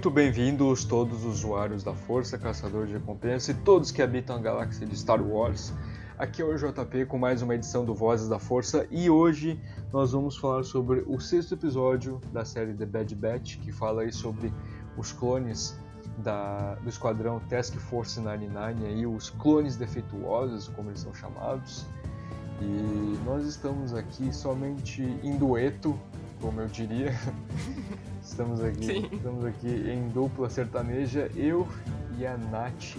Muito bem-vindos todos os usuários da Força, Caçador de Recompensa e todos que habitam a galáxia de Star Wars. Aqui é o JP com mais uma edição do Vozes da Força e hoje nós vamos falar sobre o sexto episódio da série The Bad Batch, que fala aí sobre os clones da, do esquadrão Task Force 99, aí, os clones defeituosos, como eles são chamados. E nós estamos aqui somente em dueto, como eu diria. Estamos aqui, Sim. estamos aqui em dupla sertaneja, eu e a Nath,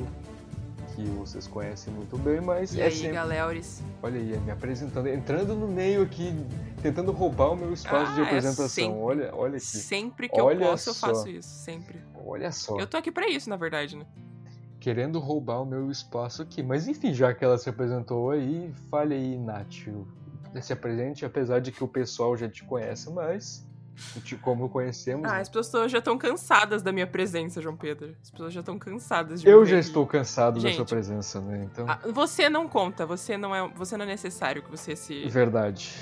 que vocês conhecem muito bem, mas E é aí, sempre... Olha aí, me apresentando, entrando no meio aqui, tentando roubar o meu espaço Ah, de é apresentação. sempre. olha, olha aqui. Sempre que Olha eu posso, eu só. faço isso. Sempre. Olha só, Eu tô aqui pra isso, na verdade, né? querendo roubar o meu espaço aqui. Mas enfim, já que ela se apresentou aí, fale aí, Nath. Se apresente, apesar de que o pessoal já te conhece, mas como conhecemos. Ah, as pessoas já estão cansadas da minha presença, João Pedro. As pessoas já estão cansadas de eu já estou cansado da sua Gente, presença, né? Então, Ah, você não conta, você não é, você não é necessário que você se verdade.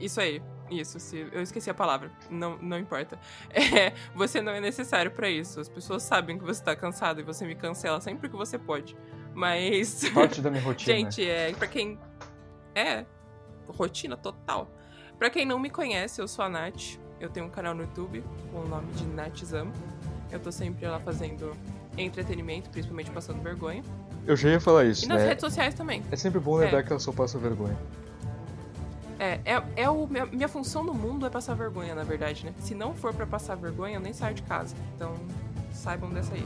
Isso aí. Isso, se eu esqueci a palavra. Não, não importa. É, você não é necessário pra isso. As pessoas sabem que você tá cansado e você me cancela sempre que você pode. Mas Parte da minha rotina. Gente, é, pra quem. É, rotina total. Pra quem não me conhece, eu sou a Nath. Eu tenho um canal no YouTube com o nome de Natzama. Eu tô sempre lá fazendo entretenimento, principalmente passando vergonha. Eu já ia falar E isso, nas né? redes sociais também. É sempre bom lembrar É. que eu só passo vergonha. É, é, é o, minha, minha função no mundo é passar vergonha, na verdade, né? Se não for pra passar vergonha, eu nem saio de casa. Então, saibam dessa aí.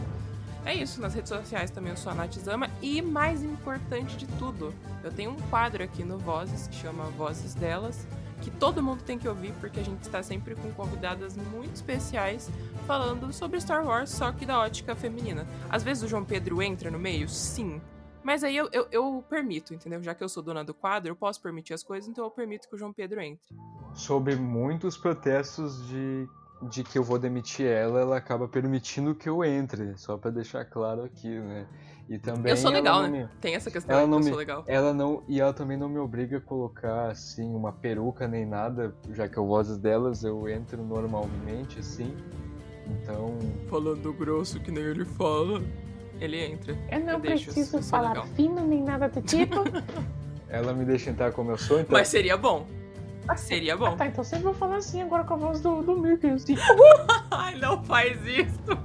É isso, nas redes sociais também eu sou a Natzama. E mais importante de tudo, eu tenho um quadro aqui no Vozes que chama Vozes Delas, que todo mundo tem que ouvir, porque a gente está sempre com convidadas muito especiais falando sobre Star Wars, só que da ótica feminina. Às vezes o João Pedro entra no meio, sim. Mas aí eu, eu, eu permito, entendeu? Já que eu sou dona do quadro, eu posso permitir as coisas, então eu permito que o João Pedro entre. Sobre muitos protestos de, de que eu vou demitir ela, ela acaba permitindo que eu entre. Só pra deixar claro aqui, né? E também eu sou ela legal, não né? me- Tem essa questão Ela aí que não eu me- sou legal. Ela não. E ela também não me obriga a colocar assim uma peruca nem nada, já que eu vozes delas eu entro normalmente, assim. Então. Falando grosso que nem ele fala, ele entra. Eu não Eu deixo, preciso falar legal. fino nem nada do tipo. Ela me deixa entrar como eu sou, então. Mas seria bom. Seria bom. tá, então sempre vou falar assim agora com a voz do, do Mickey, assim. Ai, não faz isso.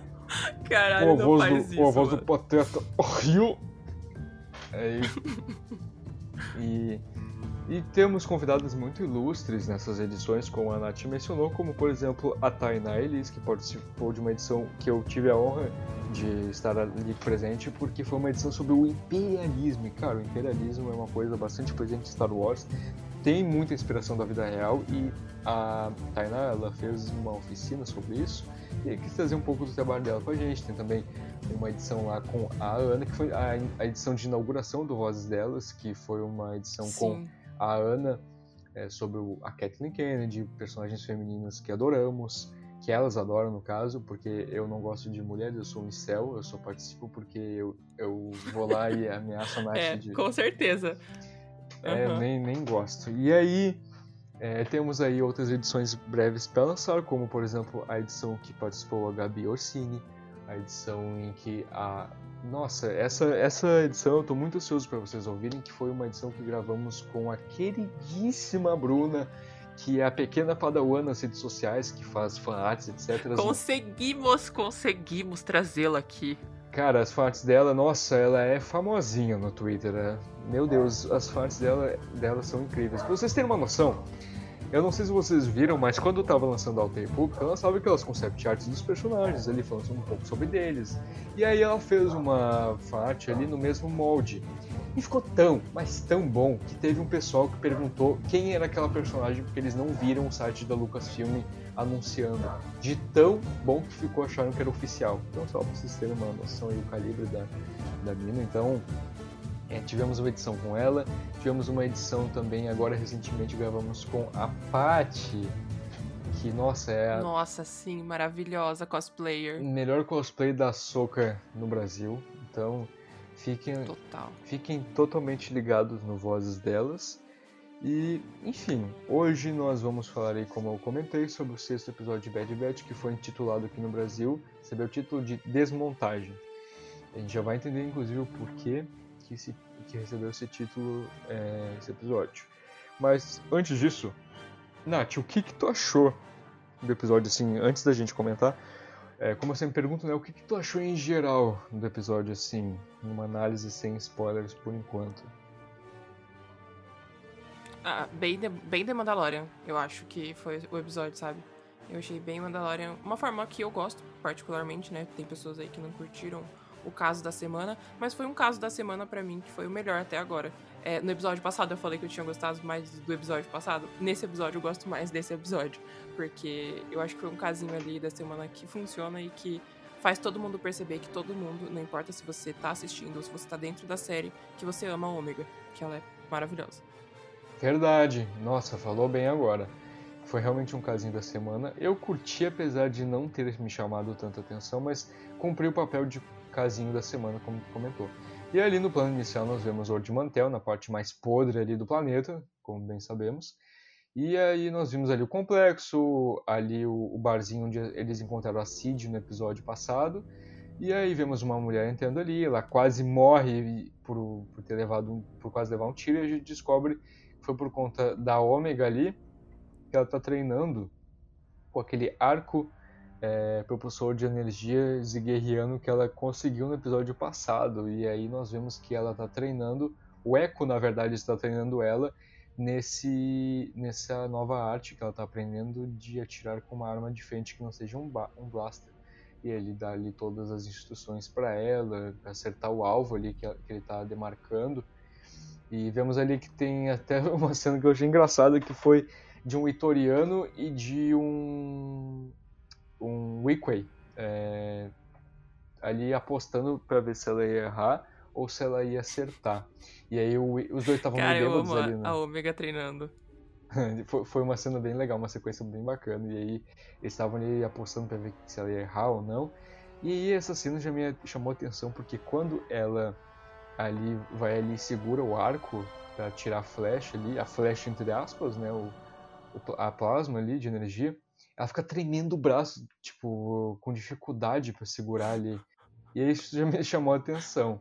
Caralho, a não voz, faz do, isso. com a voz do mano. Pateta Rio. É, e, e, e temos convidadas muito ilustres nessas edições, como a Nath mencionou, como por exemplo a Tainá Elis, que participou de uma edição que eu tive a honra de estar ali presente, porque foi uma edição sobre o imperialismo. E cara, o imperialismo é uma coisa bastante presente em Star Wars, tem muita inspiração da vida real e a Tainá ela fez uma oficina sobre isso e quis trazer um pouco do trabalho dela com a gente. Tem também uma edição lá com a Ana, que foi a, a edição de inauguração do Vozes Delas, que foi uma edição com Sim. a Ana é, sobre a Kathleen Kennedy, personagens femininas que adoramos, que elas adoram no caso, porque eu não gosto de mulheres, eu sou um incel, eu só participo porque eu, eu vou lá e ameaço a Nath É, de... com certeza. É, nem, nem gosto. E aí, é, temos aí outras edições breves para lançar, como por exemplo a edição que participou a Gabi Orsini, a edição em que a. Nossa, essa, essa edição eu tô muito ansioso para vocês ouvirem, que foi uma edição que gravamos com a queridíssima Bruna, que é a pequena padawan nas redes sociais, que faz fanarts, etc. Conseguimos, conseguimos trazê-la aqui. Cara, as fanarts dela, nossa, ela é famosinha no Twitter. né? Meu Deus, as fanarts dela, dela são incríveis. Pra vocês terem uma noção, eu não sei se vocês viram, mas quando eu tava lançando a Alta República, ela lançava aquelas concept arts dos personagens ali, falando um pouco sobre deles. E aí ela fez uma fanart ali no mesmo molde. E ficou tão, mas tão bom, que teve um pessoal que perguntou quem era aquela personagem, porque eles não viram o site da Lucasfilm anunciando. De tão bom que ficou, acharam que era oficial. Então, só pra vocês terem uma noção aí, o calibre da, da mina. Então, é, tivemos uma edição com ela, tivemos uma edição também, agora recentemente gravamos com a Paty, que, nossa, é a Nossa, sim, maravilhosa cosplayer. melhor cosplay da Soca no Brasil. Então, fiquem, Total. fiquem totalmente ligados no Vozes delas. E, enfim, hoje nós vamos falar aí, como eu comentei, sobre o sexto episódio de Bad Batch, que foi intitulado aqui no Brasil, recebeu o título de Desmontagem. A gente já vai entender, inclusive, o porquê que, esse, que recebeu esse título, é, esse episódio. Mas, antes disso, Nath, o que que tu achou do episódio, assim, antes da gente comentar? É, como eu sempre pergunto, né, o que que tu achou em geral do episódio, assim, numa análise sem spoilers por enquanto? Ah, bem, de, bem The Mandalorian, eu acho que foi o episódio, sabe? Eu achei bem Mandalorian. Uma forma que eu gosto, particularmente, né? Tem pessoas aí que não curtiram o caso da semana, mas foi um caso da semana pra mim que foi o melhor até agora. É, no episódio passado eu falei que eu tinha gostado mais do episódio passado. Nesse episódio eu gosto mais desse episódio, porque eu acho que foi um casinho ali da semana que funciona e que faz todo mundo perceber que todo mundo, não importa se você tá assistindo ou se você tá dentro da série, que você ama a Ômega, que ela é maravilhosa. Verdade, nossa, falou bem agora. Foi realmente um casinho da semana. Eu curti, apesar de não ter me chamado tanta atenção, mas cumpri o papel de casinho da semana, como comentou. E ali no plano inicial nós vemos Ord Mantel, na parte mais podre ali do planeta, como bem sabemos. E aí nós vimos ali o complexo, ali o, o barzinho onde eles encontraram a Cid no episódio passado. E aí vemos uma mulher entrando ali, ela quase morre por, por ter levado um, por quase levar um tiro e a gente descobre foi por conta da Ômega ali, que ela está treinando com aquele arco é, propulsor de energia ziguerriano que ela conseguiu no episódio passado. E aí nós vemos que ela está treinando, o Echo na verdade está treinando ela nesse nessa nova arte que ela está aprendendo de atirar com uma arma diferente que não seja um, um blaster. E ele dá ali todas as instruções para ela, pra acertar o alvo ali que, que ele está demarcando. E vemos ali que tem até uma cena que eu achei engraçada que foi de um Itoriano e de um um Wickway é, ali apostando para ver se ela ia errar ou se ela ia acertar. E aí o, os dois estavam meio bêbados ali, a, né? a Ômega treinando. Foi- Foi uma cena bem legal, uma sequência bem bacana. E aí eles estavam ali apostando pra ver se ela ia errar ou não. E aí essa cena já me chamou a atenção porque quando ela ali vai ali e segura o arco pra tirar a flecha ali, a flecha entre aspas, né, o, a plasma ali de energia, ela fica tremendo o braço, tipo, com dificuldade pra segurar ali. E aí isso já me chamou a atenção.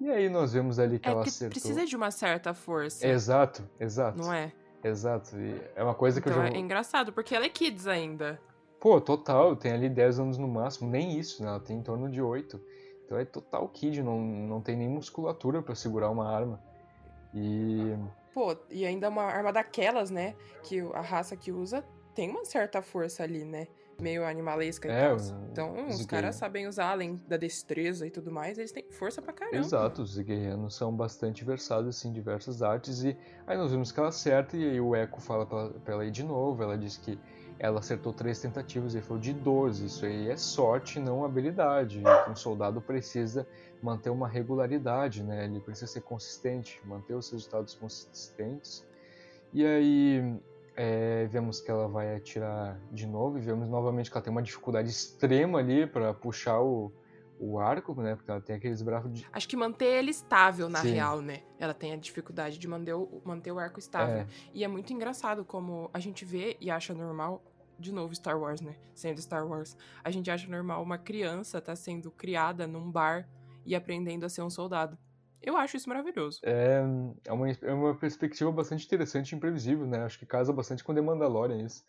E aí nós vemos ali que É ela porque acertou. precisa de uma certa força, Exato, exato. não é? Exato. E é uma coisa que Então eu já. é engraçado, porque ela é kids ainda. Pô, total, tem ali 10 anos no máximo, nem isso, né? Ela tem em torno de 8. Então é total kid, não, não tem nem musculatura pra segurar uma arma. E. Pô, e ainda uma arma daquelas, né? Que a raça que usa tem uma certa força ali, né? Meio animalesca e É, tal. o- Então, os caras sabem usar, além da destreza e tudo mais, eles têm força pra caramba. Exato, os guerreiros são bastante versados assim, em diversas artes. E aí nós vimos que ela acerta, e aí o Echo fala pra, pra ela ir de novo. Ela diz que ela acertou três tentativas, ele falou de 12. Isso aí é sorte, não habilidade. E um soldado precisa manter uma regularidade, né? Ele precisa ser consistente, manter os resultados consistentes. E aí é, vemos que ela vai atirar de novo e vemos novamente que ela tem uma dificuldade extrema ali para puxar o, o arco, né? Porque ela tem aqueles braços de. Acho que manter ele estável, na Sim. real, né? Ela tem a dificuldade de manter o, manter o arco estável. É. E é muito engraçado como a gente vê e acha normal. De novo, Star Wars, né? Sendo Star Wars. A gente acha normal uma criança tá sendo criada num bar e aprendendo a ser um soldado. Eu acho isso maravilhoso. É, é, uma, é uma perspectiva bastante interessante e imprevisível, né? Acho que casa bastante com The Mandalorian isso.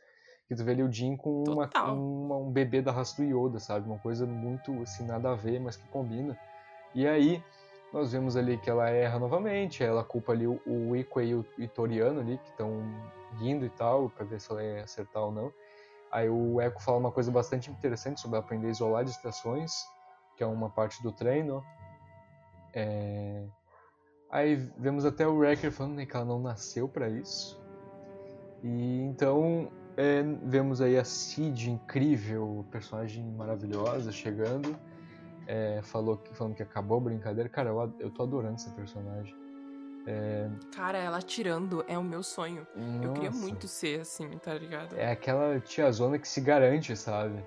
Que tu vê ali o Jim com uma, uma- um bebê da raça do Yoda, sabe? Uma coisa muito, assim, nada a ver, mas que combina. E aí, nós vemos ali que ela erra novamente, ela culpa ali o, o Ico e o Itoriano ali, que estão rindo e tal, pra ver se ela ia acertar ou não. Aí o Echo fala uma coisa bastante interessante sobre aprender a isolar distrações, que é uma parte do treino. É... Aí vemos até o Wrecker falando né, que ela não nasceu pra isso. E então é, vemos aí a Cid incrível, personagem maravilhosa, chegando. É, falou que, falando que acabou a brincadeira. Cara, eu, eu tô adorando esse personagem. Cara, ela atirando é o meu sonho. Eu queria Nossa. muito ser assim, tá ligado? É aquela tiazona que se garante, sabe?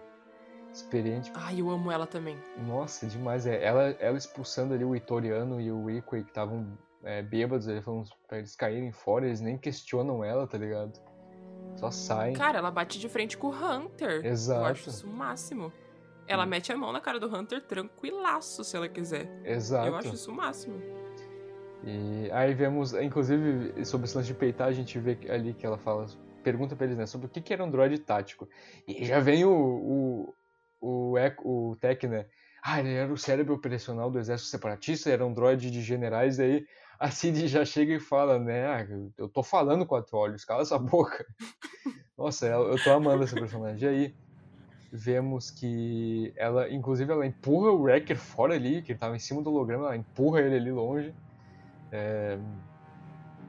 Experiente. Ai, eu amo ela também. Nossa, demais. É, ela, ela expulsando ali o Itoriano e o Ikue que estavam é, bêbados, ele falando pra eles caírem fora, eles nem questionam ela, tá ligado? Só saem. Cara, ela bate de frente com o Hunter. Eu Exato. acho isso o máximo. Ela Hum. mete a mão na cara do Hunter tranquilaço, se ela quiser. Exato. Eu acho isso o máximo. E aí vemos, inclusive, sobre esse lance de peitar, a gente vê ali que ela fala, pergunta pra eles, né, sobre o que, que era um droid tático. E já vem o, o, o, Eco- o Tech, né, ah, ele era o cérebro operacional do exército separatista, era um droid de generais, aí a Cid já chega e fala, né, ah, eu- tô falando quatro olhos, cala essa boca. Nossa, eu eu tô amando essa personagem. E aí, vemos que ela, inclusive, ela empurra o Wrecker fora ali, que ele tava em cima do holograma, ela empurra ele ali longe. É,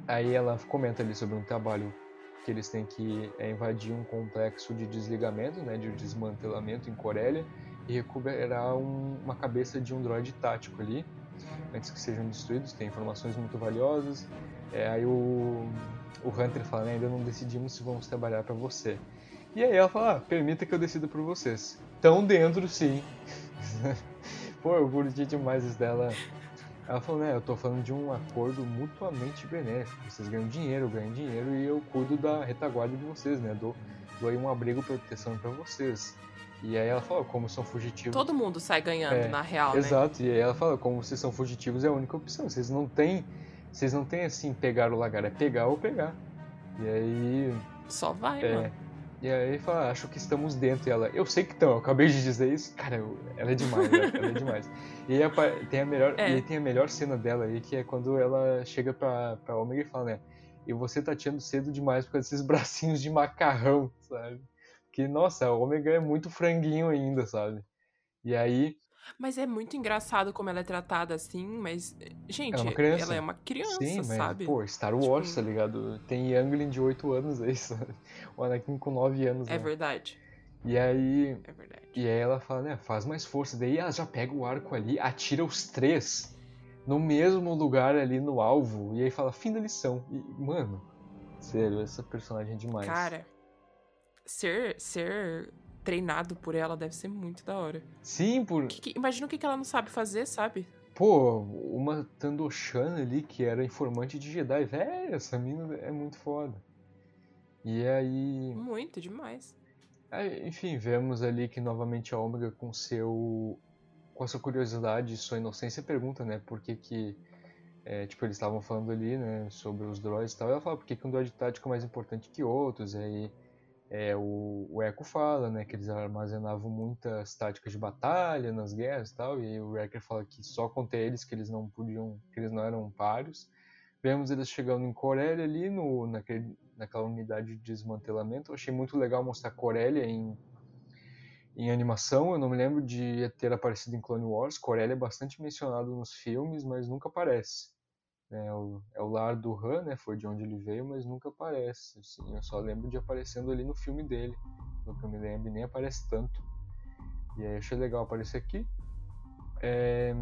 Aí ela comenta ali sobre um trabalho que eles têm que é, invadir um complexo de desligamento, né, de desmantelamento em Corélia e recuperar um- uma cabeça de um droid tático ali antes que sejam destruídos. Tem informações muito valiosas. É, aí o, o Hunter fala, né, ainda não decidimos se vamos trabalhar para você. E aí ela fala, ah, permita que eu decida por vocês. Tão dentro, sim. Pô, eu curti demais isso dela. Ela falou, né, eu tô falando de um acordo mutuamente benéfico. Vocês ganham dinheiro, eu ganho dinheiro e eu cuido da retaguarda de vocês, né? Dou, dou aí um abrigo e proteção pra vocês. E aí ela fala, como são fugitivos. Todo mundo sai ganhando, É, na real, né? Exato, e aí ela fala, como vocês são fugitivos é a única opção. Vocês não têm. Vocês não têm assim, pegar ou largar, é pegar ou pegar. E aí. Só vai, É, mano. e aí ele fala, acho que estamos dentro. E ela, eu sei que estão, eu acabei de dizer isso. Cara, eu- ela é demais, ela, ela é demais. E aí tem a melhor, É. e tem a melhor cena dela aí, que é quando ela chega pra, pra Omega e fala, né? E você tá tirando cedo demais por causa desses bracinhos de macarrão, sabe? Que, nossa, a Omega é muito franguinho ainda, sabe? E aí, Mas é muito engraçado como ela é tratada assim, mas. Gente, Ela é uma criança. é uma criança, sim, mas, sabe? pô, Star Wars, Tipo- tá ligado? Tem Youngling de 8 anos aí, sabe? O Anakin com 9 anos, É né? verdade. E aí, É verdade. E aí ela fala, né, faz mais força. Daí ela já pega o arco ali, atira os três no mesmo lugar ali no alvo. E aí fala, fim da lição. E, mano, sério, essa personagem é demais. Cara, ser, ser treinado por ela deve ser muito da hora. Sim, por. Que- que- imagina o que, que ela não sabe fazer, sabe? Pô, uma Tandoshan ali que era informante de Jedi. Velho, essa mina é muito foda. E aí. Muito, demais. Aí, enfim, vemos ali que novamente a Ômega com seu com a sua curiosidade e sua inocência pergunta, né, por que que é, tipo, eles estavam falando ali, né, sobre os droids e tal, e ela fala por que que um droid tático é mais importante que outros, e aí é, o, o Echo fala, né, que eles armazenavam muitas táticas de batalha nas guerras e tal, e aí o Wrecker fala que só contra eles que eles não podiam, que eles não eram páreos. Vemos eles chegando em Corélia ali, no, naquele, naquela unidade de desmantelamento. Eu achei muito legal mostrar Corélia em, em animação. Eu não me lembro de ter aparecido em Clone Wars. Corélia é bastante mencionado nos filmes, mas nunca aparece. É o, é o lar do Han, né? Foi de onde ele veio, mas nunca aparece. Assim, eu só lembro de aparecendo ali no filme dele. No que eu me lembro, nem aparece tanto. E aí achei legal aparecer aqui. É...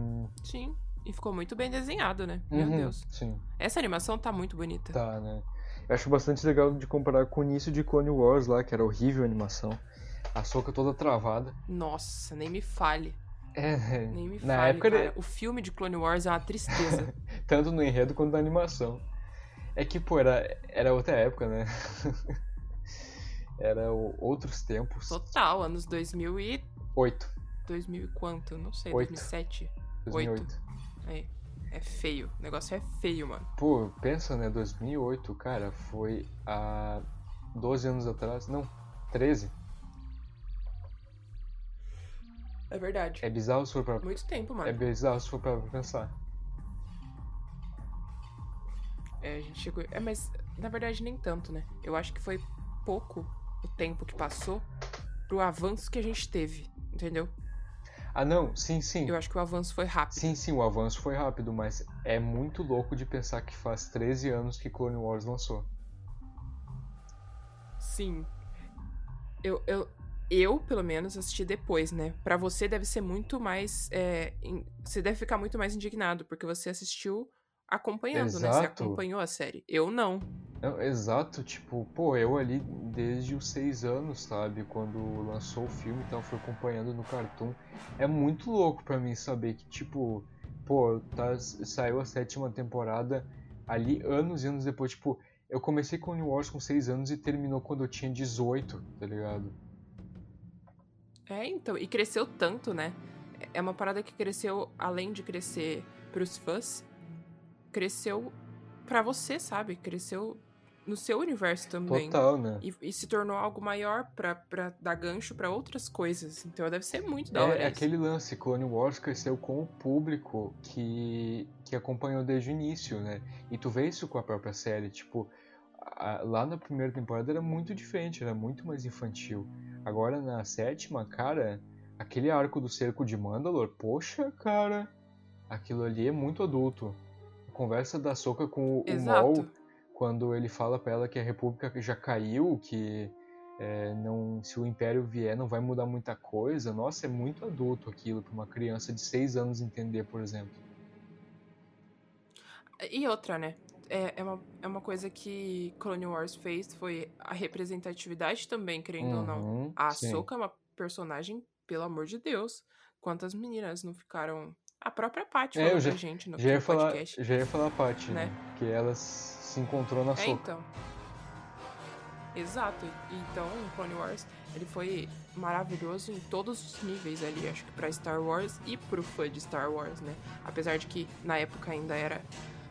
Sim. E ficou muito bem desenhado, né? Meu uhum, Deus. Sim. Essa animação tá muito bonita. Tá, né? Eu acho bastante legal de comparar com o início de Clone Wars lá, que era horrível a animação. A soca toda travada. Nossa, nem me fale. É, Nem me na fale, época cara. O filme de Clone Wars é uma tristeza. tanto no enredo quanto na animação. É que, pô, era, era outra época, né? era o- outros tempos. Total, anos 2000 e... 8. 2000 e quanto? Não sei, Oito. 2007? 2008. Aí. É feio. O negócio é feio, mano. Pô, pensa, né? 2008, cara, foi há 12 anos atrás. Não, 13. É verdade. É bizarro se for pra, Muito tempo, mano. é bizarro se for pra pensar. É, a gente chegou. É, mas na verdade nem tanto, né? Eu acho que foi pouco o tempo que passou pro avanço que a gente teve, entendeu? Ah, não, sim, sim. Eu acho que o avanço foi rápido. Sim, sim, o avanço foi rápido, mas é muito louco de pensar que faz 13 anos que Clone Wars lançou. Sim. Eu, eu, eu, pelo menos, assisti depois, né? Pra você deve ser muito mais. é, in- Você deve ficar muito mais indignado, porque você assistiu acompanhando, né? Você Exato. acompanhou a série. Eu não. Não, exato, tipo, pô, eu ali desde os 6 anos, sabe? Quando lançou o filme e tal, fui acompanhando no Cartoon. É muito louco pra mim saber que, tipo, pô, tá, saiu a sétima temporada ali anos e anos depois, tipo, eu comecei com New Wars com 6 anos e terminou quando eu tinha 18, tá ligado? É, então. E cresceu tanto, né? É uma parada que cresceu, além de crescer pros fãs, cresceu pra você, sabe? Cresceu no seu universo também. Total, né? E, e se tornou algo maior pra, pra dar gancho pra outras coisas. Então deve ser muito da hora É, isso. aquele lance, Clone Wars cresceu com o público que, que acompanhou desde o início, né? E tu vê isso com a própria série, tipo, a- lá na primeira temporada era muito diferente, era muito mais infantil. Agora na sétima, cara, aquele arco do cerco de Mandalor, poxa, cara, aquilo ali é muito adulto. A conversa da Soca com o, o Maul, quando ele fala pra ela que a República já caiu, que é, não, se o Império vier não vai mudar muita coisa. Nossa, é muito adulto aquilo pra uma criança de 6 anos entender, por exemplo. E outra, né? É, é, uma, é uma coisa que Clone Wars fez, foi a representatividade também, querendo ou não. Uhum, A. Ahsoka é uma personagem, pelo amor de Deus. Quantas meninas não ficaram... A própria Paty É, falou eu já- pra gente no Já no falar, podcast. já ia falar a Paty, né? né? Que ela se encontrou na É, Soca. então. Exato. Então, o Clone Wars, ele foi maravilhoso em todos os níveis ali, acho que pra Star Wars e pro fã de Star Wars, né? Apesar de que na época ainda era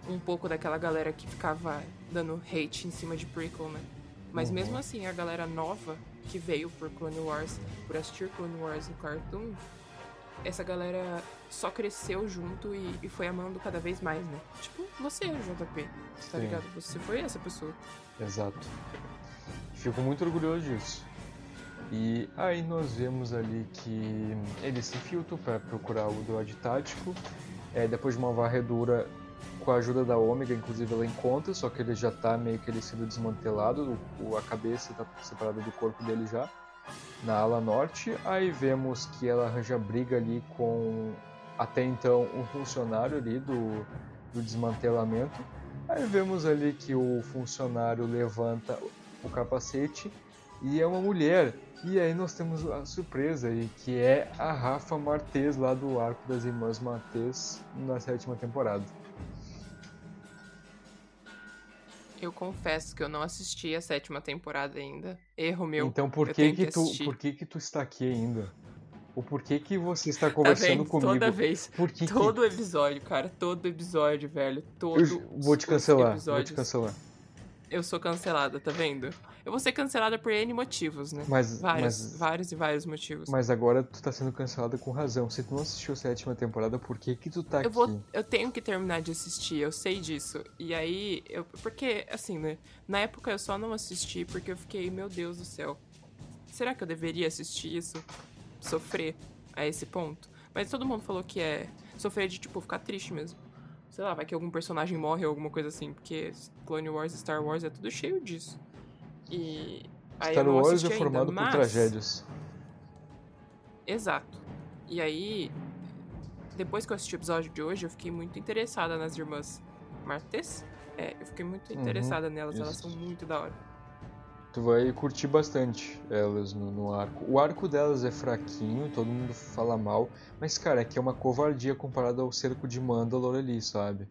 um pouco daquela galera que ficava dando hate em cima de prequel, né? Mas Uhum. mesmo assim, a galera nova que veio por Clone Wars, por assistir Clone Wars no Cartoon, essa galera só cresceu junto e, e foi amando cada vez mais, né? Tipo, você, JP, tá Sim. ligado? Você foi essa pessoa. Exato. Fico muito orgulhoso disso. E aí nós vemos ali que ele se infiltra para procurar o droid tático. É, depois de uma varredura com a ajuda da Ômega, inclusive ela encontra, só que ele já tá meio que ele sendo desmantelado, o, a cabeça tá separada do corpo dele já, na ala norte. Aí vemos que ela arranja briga ali com até então um funcionário ali do, do desmantelamento. Aí vemos ali que o funcionário levanta o capacete e é uma mulher. E aí nós temos a surpresa aí, que é a Rafa Martez lá do arco das Irmãs Martez na sétima temporada. Eu confesso que eu não assisti a sétima temporada ainda. Erro meu. então por que que, que tu, por que que tu está aqui ainda? O porquê que você está Tá conversando vendo? comigo? Toda vez. Por que que- Todo episódio, cara. Todo episódio, velho. Todo Eu vou te cancelar, vou te episódios. cancelar. Eu sou cancelada, tá vendo? Eu vou ser cancelada por N motivos, né? Mas, Vários, mas, vários e vários motivos. mas agora tu tá sendo cancelada com razão. Se tu não assistiu a sétima temporada, por que que tu tá eu aqui? vou, eu tenho que terminar de assistir, eu sei disso. E aí, eu, porque assim, né? Na época eu só não assisti porque eu fiquei, meu Deus do céu. Será que eu deveria assistir isso? Sofrer a esse ponto? Mas todo mundo falou que é sofrer de tipo ficar triste mesmo. Sei lá, vai que algum personagem morre ou alguma coisa assim, porque Clone Wars e Star Wars é tudo cheio disso. E aí Star Wars é ainda, formado por mas- tragédias. Exato. E aí, depois que eu assisti o episódio de hoje, eu fiquei muito interessada nas irmãs Martes. É, eu fiquei muito Uhum, interessada nelas, elas isso. são muito da hora. Tu vai curtir bastante elas no, no arco. O arco delas é fraquinho, todo mundo fala mal, mas cara, é que é uma covardia comparado ao cerco de Mandalor ali, sabe?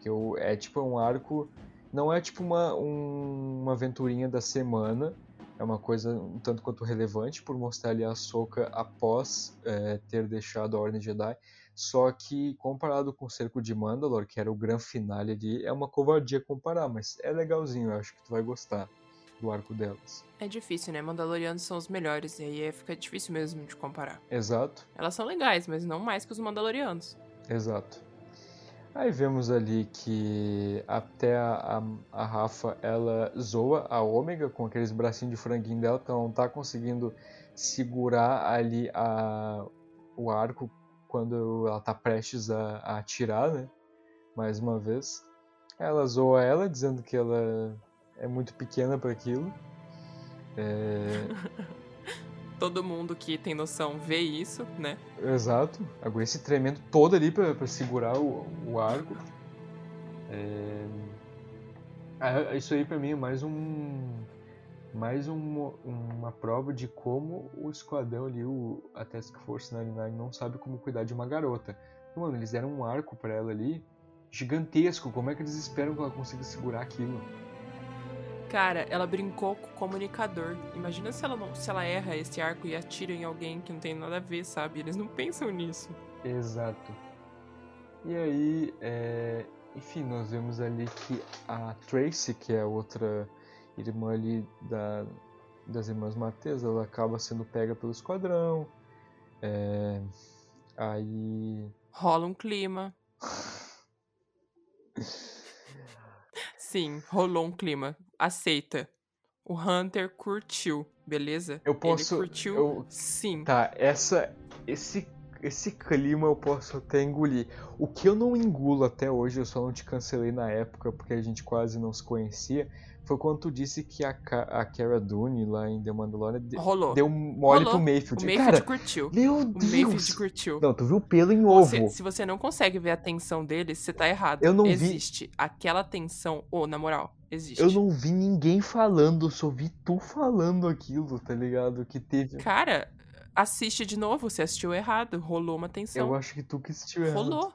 Que eu, é tipo um arco. Não é tipo uma, um- uma aventurinha da semana, é uma coisa um tanto quanto relevante por mostrar ali a Soka após é, ter deixado a Ordem Jedi. Só que comparado com o cerco de Mandalor, que era o grande finale ali, é uma covardia comparar, mas é legalzinho, eu acho que tu vai gostar do arco delas. É difícil, né? Mandalorianos são os melhores, e aí é- fica difícil mesmo de comparar. Exato, Elas são legais, mas não mais que os Mandalorianos. exato. Aí vemos ali que até a, a, a Rafa ela zoa a Ômega com aqueles bracinhos de franguinho dela, porque ela não tá conseguindo segurar ali a, o arco quando ela tá prestes a, a atirar, né? Mais uma vez. Ela zoa ela, dizendo que ela é muito pequena para aquilo. É, Todo mundo que tem noção vê isso, né? Exato. A Gwen se tremendo toda ali pra segurar o, o arco. É... ah, Isso aí pra mim é mais um. Mais um, uma prova de como o esquadrão ali, o, a Task Force 99, não sabe como cuidar de uma garota. Mano, eles deram um arco pra ela ali gigantesco. Como é que eles esperam que ela consiga segurar aquilo? Cara, ela brincou com o comunicador. Imagina se ela, não, se ela erra esse arco e atira em alguém que não tem nada a ver, sabe? Eles não pensam nisso. Exato. E aí, é, enfim, nós vemos ali que a Tracy, que é a outra irmã ali da, das irmãs Mateus, ela acaba sendo pega pelo esquadrão. É, aí. Rola um clima. Sim, rolou um clima. Aceita. O Hunter curtiu, beleza? Eu posso- Ele curtiu, eu- sim. Tá, essa. Esse, esse clima eu posso até engolir. O que eu não engulo até hoje, eu só não te cancelei na época porque a gente quase não se conhecia, foi quando tu disse que a, Ca- a Cara Dune lá em The Mandalorian de- Rolou. deu mole Rolou. pro O Mayfield. Mayfield Cara, curtiu. meu O Deus! Mayfield curtiu. Não, tu viu pelo em ovo. Você- se você não consegue ver a tensão deles, você tá errado. Eu não vi- existe. Aquela tensão, ô, na moral, existe. Eu não vi ninguém falando, só vi tu falando aquilo, tá ligado? Que teve. Cara, assiste de novo, você assistiu errado. Rolou uma tensão. Eu acho que tu que assistiu errado. Rolou.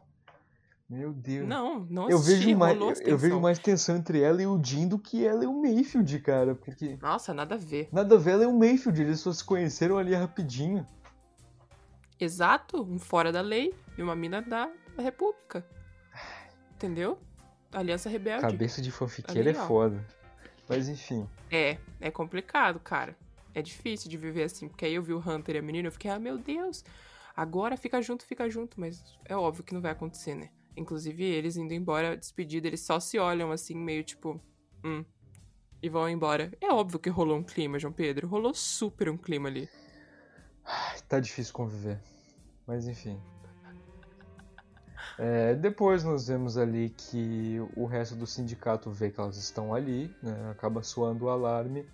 Meu Deus. Não, não eu assisti, vejo mais, eu, eu vejo mais tensão entre ela e o Jim do que ela e o Mayfield, cara. Porque Nossa, nada a ver. nada a ver, ela e o Mayfield, eles só se conheceram ali rapidinho. Exato, um fora da lei e uma mina da República. Entendeu? Aliança Rebelde. Cabeça de fanfiqueira é legal. foda. Mas enfim. É, é complicado, cara. É difícil de viver assim, porque aí eu vi o Hunter e a menina, eu fiquei, ah, meu Deus, agora fica junto, fica junto, mas é óbvio que não vai acontecer, né? Inclusive, eles indo embora, despedida, eles só se olham assim, meio tipo, hum, e vão embora. É óbvio que rolou um clima, João Pedro, rolou super um clima ali. Ai, Tá difícil conviver. Mas enfim. É, depois nós vemos ali que o resto do sindicato vê que elas estão ali, né, acaba soando o alarme.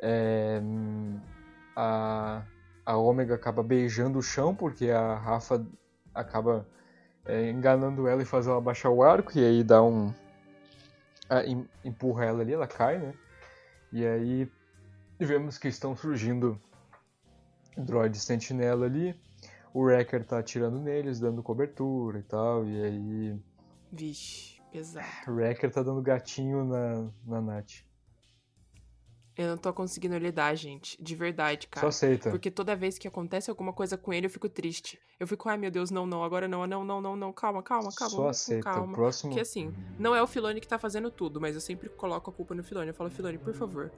É, a, a Ômega acaba beijando o chão porque a Rafa acaba é, enganando ela e faz ela baixar o arco e aí dá um. a- em- empurra ela ali, ela cai, né? E aí vemos que estão surgindo droid sentinela ali. O Wrecker tá atirando neles, dando cobertura e tal. E aí. Vixe, pesado. O Wrecker tá dando gatinho na, na Nath. Eu não tô conseguindo lidar, gente, de verdade, Só cara. aceita. Porque toda vez que acontece alguma coisa com ele, eu fico triste. Eu fico, ai meu Deus, não, não, agora não, não, não, não, não, calma, calma, calma, Só aceita. O calma. próximo. Porque assim, não é o Filone que tá fazendo tudo, mas eu sempre coloco a culpa no Filone. Eu falo, Filone, por favor,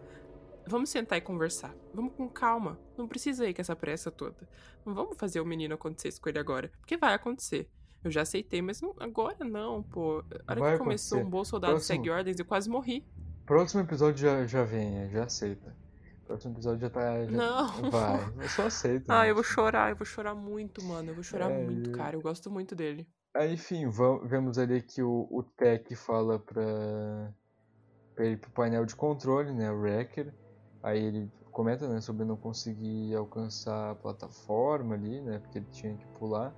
vamos sentar e conversar. Vamos com calma. Não precisa ir com essa pressa toda. Não vamos fazer o menino acontecer isso com ele agora. Porque vai acontecer. Eu já aceitei, mas não- agora não, pô. A hora Vai que começou acontecer. um bom soldado Próximo. segue ordens, eu quase morri. Próximo episódio já, já vem, é, já aceita. Próximo episódio já tá. já- Não. Vai. Só aceita. Ah, eu vou chorar, eu vou chorar muito, mano. Eu vou chorar É, muito, eu- cara. Eu gosto muito dele. Aí, enfim, va- vemos ali que o, o Tech fala pra, pra ele ir pro painel de controle, né, o Wrecker. Aí ele comenta, né, sobre não conseguir alcançar a plataforma ali, né, porque ele tinha que pular.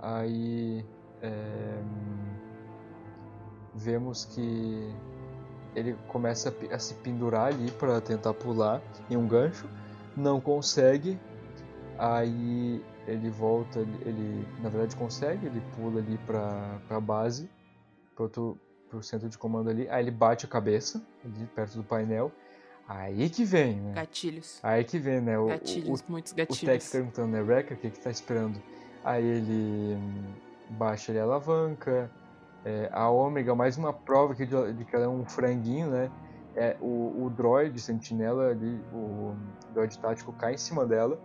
Aí, é, vemos que ele começa a se pendurar ali para tentar pular em um gancho, não consegue, aí ele volta, ele, na verdade consegue, ele pula ali para a base, outro, pro centro de comando ali, aí ele bate a cabeça ali perto do painel, aí que vem, né? Gatilhos. Aí que vem, né? O, o, Gatilhos, muitos o Tech gatilhos. perguntando, né, Wrecker, o que que tá esperando? Aí ele hum, baixa ali a alavanca, é, a Ômega, mais uma prova que de, de que ela é um franguinho, né? É, o, o droid sentinela ali, o droid tático cai em cima dela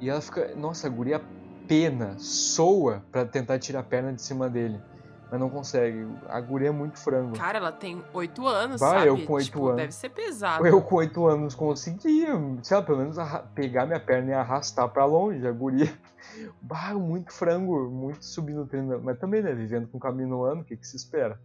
e ela fica, nossa, a guria pena, soa pra tentar tirar a perna de cima dele, mas não consegue. A guria é muito frango. Cara, ela tem oito anos, Vai, sabe? eu com oito Tipo, anos. Deve ser pesado. Eu com 8 anos conseguia, sei lá, pelo menos pegar minha perna e arrastar pra longe, a guria. Bah, muito frango, muito subindo treino. Mas também, né, vivendo com caminho no ano, o que, que se espera?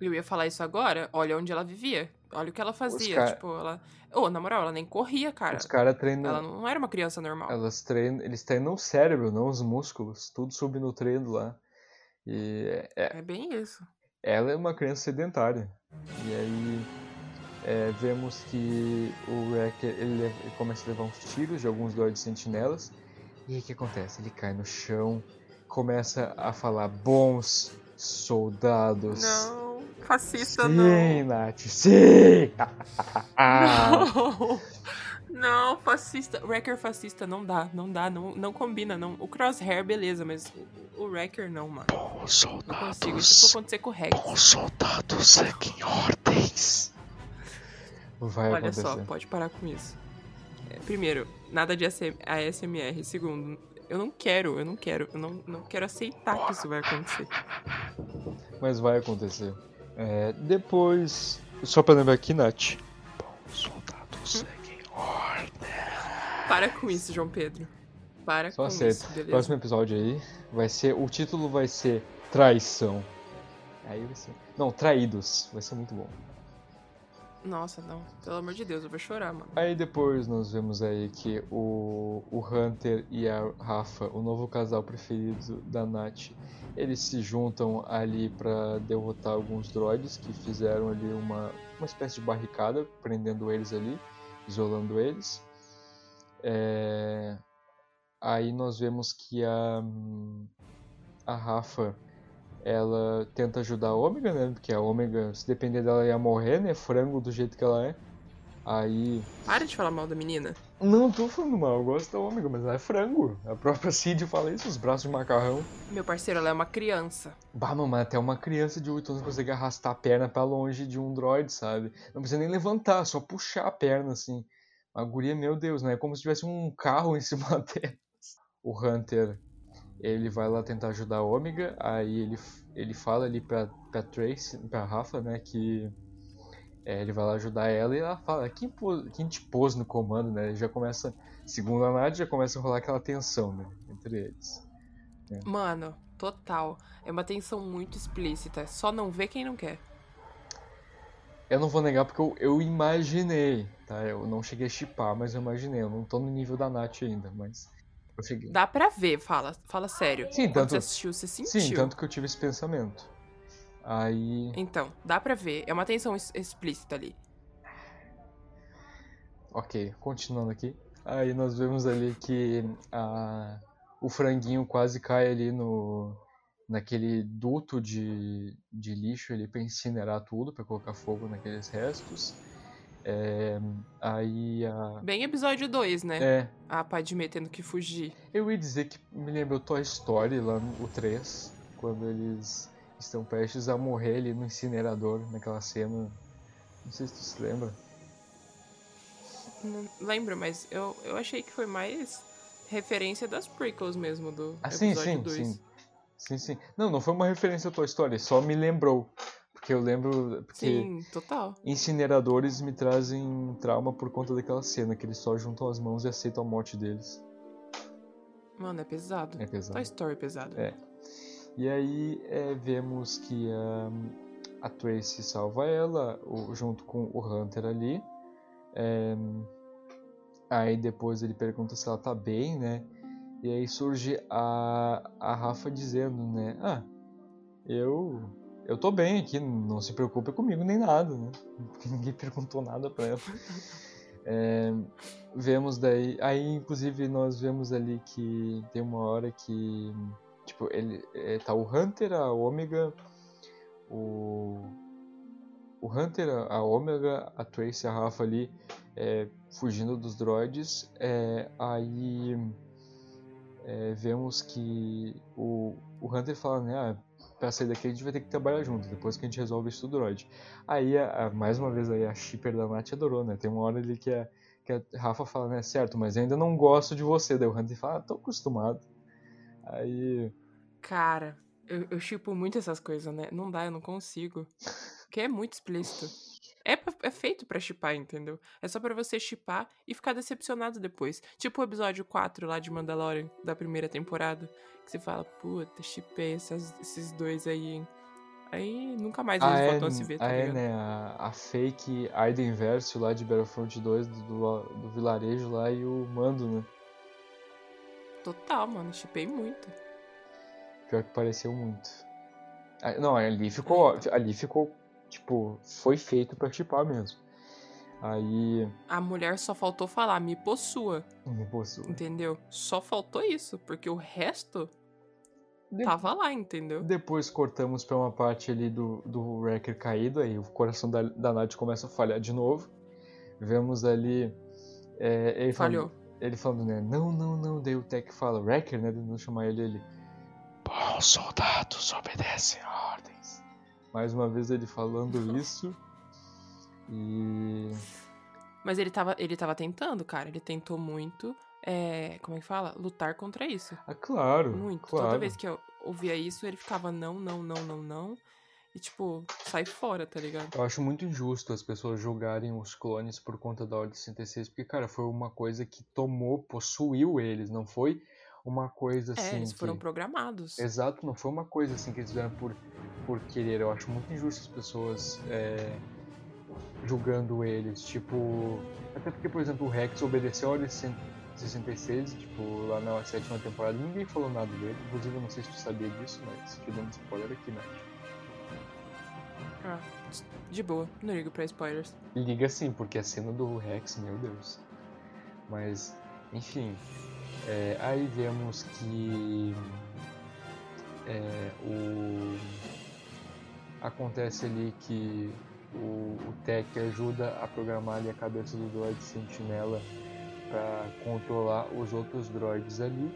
Eu ia falar isso agora. Olha onde ela vivia. Olha o que ela fazia. cara- Tipo, ela. Ô, na moral, ela nem corria, cara. Os caras treinam. Ela não era uma criança normal. Elas treinam. Eles treinam o cérebro, não os músculos. Tudo subnutrindo lá. E é- É bem isso. ela é uma criança sedentária. E aí é, vemos que o Wrecker ele, ele começa a levar uns tiros de alguns droids sentinelas. E aí o que acontece? Ele cai no chão, começa a falar bons soldados. Não, fascista Sim, Nath, sim! Ah, não. Não, fascista. Wrecker fascista não dá, não dá, não, não combina, não. O Crosshair, beleza, mas o, o Wrecker não, mano. Bons Não consigo. soldados, Isso foi acontecer com o Rex. bons soldados seguem ordens. Vai Olha acontecer. só, pode parar com isso. É, primeiro, nada de ASM ASMR. Segundo, eu não quero, eu não quero, eu não, não quero aceitar que isso vai acontecer. Mas vai acontecer. É, depois, só pra lembrar aqui, Nath. Bons soldados ordem. Para com isso, João Pedro. Para Só com aceita. isso, beleza? Próximo episódio aí vai ser. O título vai ser Traição. Aí vai ser. Não, Traídos. Vai ser muito bom. Nossa, não. Pelo amor de Deus, eu vou chorar, mano. Aí depois nós vemos aí que o, o Hunter e a Rafa, o novo casal preferido da Nath, eles se juntam ali pra derrotar alguns droids que fizeram ali uma, uma espécie de barricada, prendendo eles ali, isolando eles. É, Aí nós vemos que a, a Rafa ela tenta ajudar a Ômega, né? Porque a Ômega, se depender dela, ia morrer, né? Frango do jeito que ela é. Aí Para de falar mal da menina. não tô falando mal, eu gosto da ômega, mas ela é frango. A própria Cid fala isso, os braços de macarrão. Meu parceiro, ela é uma criança. Bah, mamãe, até uma criança de 8 anos consegue arrastar a perna pra longe de um droid, sabe? Não precisa nem levantar, só puxar a perna, assim. A guria, meu Deus, né? É como se tivesse um carro em cima dela. O Hunter, ele vai lá tentar ajudar a ômega, aí ele, ele fala ali pra, pra Trace, pra Rafa, né, que é, ele vai lá ajudar ela e ela fala, quem, quem te pôs no comando, né? Já começa, segundo a Nadia, já começa a rolar aquela tensão, né, entre eles. Mano, total. É uma tensão muito explícita. Só não vê quem não quer. Eu não vou negar porque eu, eu imaginei, tá? Eu não cheguei a chipar, mas eu imaginei. Eu não tô no nível da Nath ainda, mas eu cheguei. Dá pra ver, fala. Fala sério. Sim, Quando tanto- você assistiu, você sentiu. Sim, tanto que eu tive esse pensamento. Aí. Então, dá pra ver. É uma tensão explícita ali. Ok, continuando aqui. Aí nós vemos ali que a, o franguinho quase cai ali no naquele duto de, de lixo ali para incinerar tudo, para colocar fogo naqueles restos. É, aí a. Bem episódio 2, né? É, A Padmé tendo que fugir. eu ia dizer que me lembrou Toy Story lá no o 3, quando eles estão prestes a morrer ali no incinerador, naquela cena. Não sei se tu se lembra. Não lembro, mas eu, eu achei que foi mais referência das prequels mesmo do Ah, sim, episódio sim, 2. sim. Sim, sim. Não, não foi uma referência à tua história, só me lembrou. Porque eu lembro. Porque Sim, total. incineradores me trazem trauma por conta daquela cena, que eles só juntam as mãos e aceitam a morte deles. Mano, é pesado. É pesado. Toy Story é pesado. É. E aí é, vemos que a, a Tracy salva ela, o- junto com o Hunter ali. É, aí depois ele pergunta se ela tá bem, né? E aí surge a, a Rafa dizendo, né? Ah, eu eu tô bem aqui, não se preocupe comigo nem nada, né? Porque ninguém perguntou nada pra ela. É, vemos daí. Aí, inclusive, nós vemos ali que tem uma hora que. Tipo, ele. É, tá o Hunter, a Ômega, o. O Hunter, a Ômega, a Trace e a Rafa ali é, fugindo dos droids. É, aí. É, vemos que o, o Hunter fala, né? Ah, pra sair daqui a gente vai ter que trabalhar junto, depois que a gente resolve isso do droid. Aí, a- a- mais uma vez, aí, a shipper da Nath adorou, né? Tem uma hora ali que a, que a Rafa fala, né? Certo, mas ainda não gosto de você. Daí o Hunter fala, ah, tô acostumado. Aí, Cara, eu, eu chipo muito essas coisas, né? Não dá, eu não consigo. Porque é muito explícito. É, pra- é feito pra chipar, entendeu? É só pra você chipar e ficar decepcionado depois. Tipo o episódio 4 lá de Mandalorian, da primeira temporada. Que você fala, puta, chipei esses dois aí, hein? Aí nunca mais ah, eles é, voltam a se ver, tá ah, é, né? A, a fake Aiden Verso lá de Battlefront 2 do, do, do vilarejo lá e o Mando, né? Total, mano, chipei muito. Pior que pareceu muito. Ah, Não, ali ficou. Ali ficou. Tipo, foi feito pra chipar mesmo. Aí. A mulher só faltou falar, me possua, Me possui. entendeu? Só faltou isso, porque o resto De- tava lá, entendeu? Depois cortamos pra uma parte ali do, do Wrecker caído, aí o coração da, da Nath começa a falhar de novo. Vemos ali. é, ele Falhou. Falando, ele falando, né? Não, não, não. Daí o Tech fala, Wrecker, né? Tentando chamar ele ele. Bons soldados obedecem ordens. Mais uma vez ele falando isso. E. Mas ele tava, ele tava tentando, cara. Ele tentou muito. É, como é que fala? Lutar contra isso. Ah, claro. Muito. Claro. Toda vez que eu ouvia isso, ele ficava não, não, não, não, não. E tipo, sai fora, tá ligado? Eu acho muito injusto as pessoas julgarem os clones por conta da Ordem 66, porque, cara, foi uma coisa que tomou, possuiu eles, não foi uma coisa É, assim. eles foram que... programados. Exato, não foi uma coisa assim que eles fizeram por, por querer. Eu acho muito injusto as pessoas é, julgando eles. Tipo. Até porque, por exemplo, o Rex obedeceu a Ordem 66, tipo, lá na sétima temporada, ninguém falou nada dele. Inclusive, eu não sei se tu sabia disso, mas te dando spoiler aqui, né? Ah, de boa, não ligo pra spoilers. Liga sim, porque a cena do Rex, meu Deus. Mas, enfim. É, aí vemos que é, o acontece ali que o, o Tech ajuda a programar ali a cabeça do droid sentinela para controlar os outros droids ali.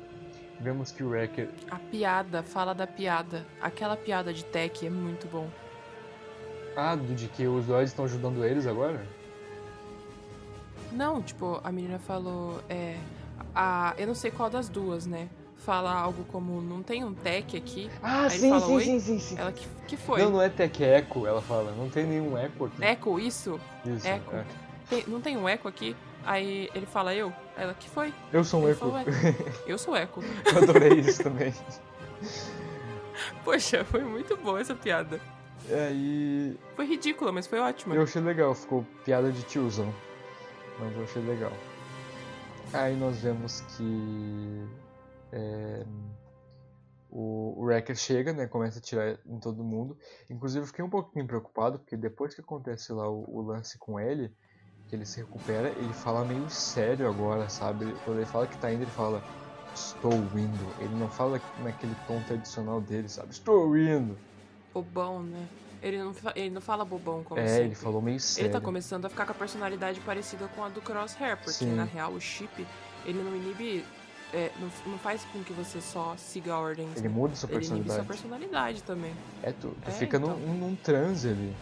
Vemos que o Wrecker A piada, fala da piada. Aquela piada de tech é muito bom. ah, de que os droids estão ajudando eles agora? Não, tipo, a menina falou, é. A, eu não sei qual das duas, né? Fala algo como, não tem um tech aqui. Ah, Aí ele fala, "Oi?" sim, sim. Ela que, que foi? Não, não é Tech é Echo, ela fala. Não tem nenhum eco aqui. Eco, isso? Isso, Eco. é. Tem- não tem um eco aqui? Aí ele fala, eu? Ela, que foi? Eu sou um Ele eco. falou, "É, eu sou eco. Eu adorei isso também. Poxa, foi muito boa essa piada. E aí. Foi ridícula, mas foi ótima. Eu achei legal, ficou piada de tiozão. Mas eu achei legal. Aí nós vemos que. é, o, o Wrecker chega, né? Começa a tirar em todo mundo. Inclusive eu fiquei um pouquinho preocupado, porque depois que acontece lá o, o lance com ele, que ele se recupera, ele fala meio sério agora, sabe? Quando ele fala que tá indo, ele fala. Estou indo. Ele não fala naquele tom tradicional dele, sabe? Estou indo. Bobão, né? Ele não, ele não fala bobão como é, sempre. ele falou meio sério. Ele tá começando a ficar com a personalidade parecida com a do Crosshair, porque Sim. na real o chip, ele não inibe. é, não, não faz com que você só siga ordens. Ele muda sua Ele inibe sua personalidade. personalidade também. É, tu, tu É, fica num, então. num transe ali.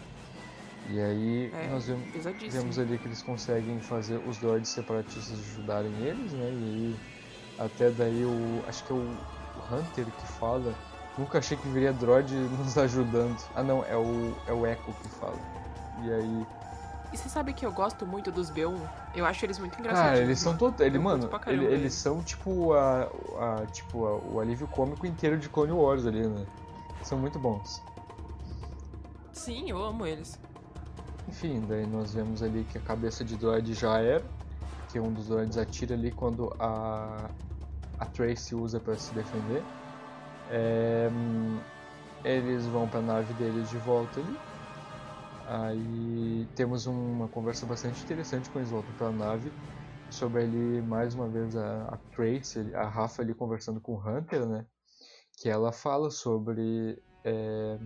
E aí É, nós vemos, vemos ali que eles conseguem fazer os droids separatistas ajudarem eles, né? E aí até daí o. Acho que é o Hunter que fala. Nunca achei que viria droid nos ajudando. Ah não, é o, é o Echo que fala. E aí. E você sabe que eu gosto muito dos B1? Eu acho eles muito engraçados. Cara, eles são todos. Ele, mano, ele- eles eles. são tipo a. a tipo a- o alívio cômico inteiro de Clone Wars ali, né? São muito bons. Sim, eu amo eles. Enfim, daí nós vemos ali que a cabeça de droid já era, que um dos droids atira ali quando a, a Tracy usa para se defender. É, hum, eles vão pra nave deles de volta ali. Aí temos uma conversa bastante interessante quando eles voltam pra nave. Sobre ali, mais uma vez, a, a Trace, a Rafa ali conversando com o Hunter, né? Que ela fala sobre é,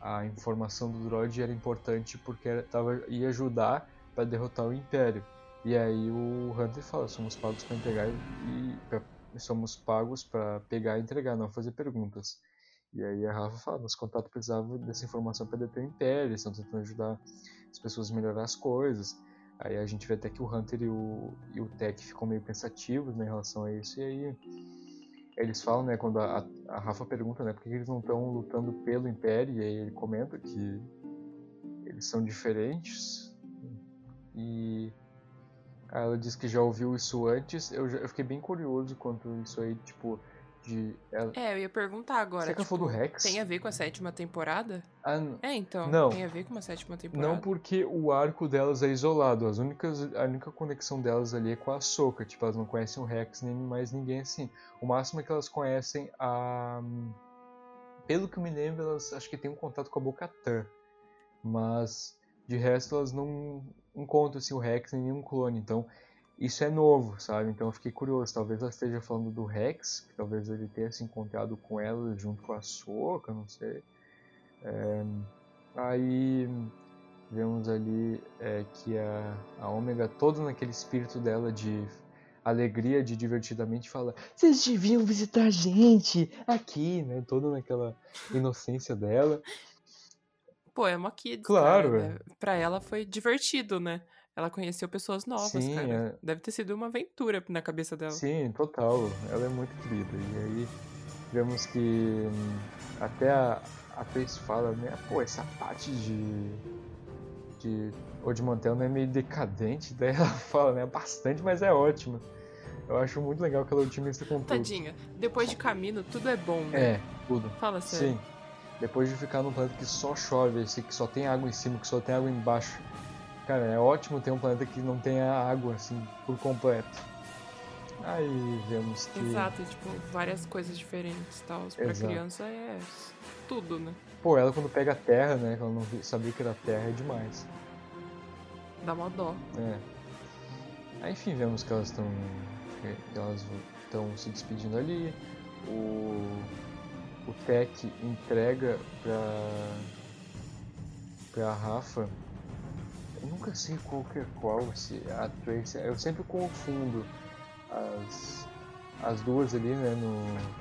a informação do droid era importante porque tava, ia ajudar para derrotar o Império. E aí o Hunter fala, somos pagos para entregar e pra, somos pagos para pegar e entregar, não fazer perguntas. E aí a Rafa fala, nosso contato precisava dessa informação para deter o Império, eles estão tentando ajudar as pessoas a melhorar as coisas. Aí a gente vê até que o Hunter e o, e o Tech ficam meio pensativos né, em relação a isso. E aí eles falam, né, quando a, a Rafa pergunta, né, por que eles não estão lutando pelo Império, e aí ele comenta que eles são diferentes. E ela diz que já ouviu isso antes. Eu, já, eu fiquei bem curioso quanto isso aí, tipo, de. Ela... É, eu ia perguntar agora. Será que ela tipo, falou do Rex? Tem a ver com a sétima temporada? Ah, É, então. Não. Tem a ver com uma sétima temporada. não porque o arco delas é isolado. As únicas, a única conexão delas ali é com a Soca. Tipo, elas não conhecem o Rex nem mais ninguém assim. O máximo é que elas conhecem a. Pelo que eu me lembro, elas acho que tem um contato com a Bocatã. Mas de resto elas não encontram assim, o Rex nem nenhum clone. Então isso é novo, sabe? Então eu fiquei curioso. Talvez ela esteja falando do Rex, que talvez ele tenha se encontrado com ela junto com a Soca, não sei. É, Aí vemos ali é, que a, a Ômega, todo naquele espírito dela de alegria, de divertidamente, fala: Vocês deviam visitar a gente aqui, né? Toda naquela inocência dela. Pô, é uma kids, Claro, cara, é. né? Pra ela foi divertido, né? Ela conheceu pessoas novas, Sim, cara. é. Deve ter sido uma aventura na cabeça dela. Sim, total. Ela é muito querida. E aí vemos que hum, até a, a Trace fala, né? Pô, essa parte de. de Old Mantel não é meio decadente. Daí ela fala, né? Bastante, mas é ótima. Eu acho muito legal que ela é otimista com tudo. Tadinha, depois de caminho, tudo é bom, né? É, tudo. Fala sério. Sim. Depois de ficar num planeta que só chove, assim, que só tem água em cima, que só tem água embaixo. Cara, é ótimo ter um planeta que não tenha água, assim, por completo. Aí vemos que. Exato, tipo, várias coisas diferentes e tal. Pra Exato. criança é tudo, né? Pô, ela quando pega a terra, né? Que ela não sabia que era terra, é demais. Dá uma dó. É. Aí, enfim, vemos que elas estão. que elas estão se despedindo ali. O. O Tech entrega pra. pra Rafa. Eu nunca sei qual que é qual, se a Tracy. Eu sempre confundo as. as duas ali, né, no.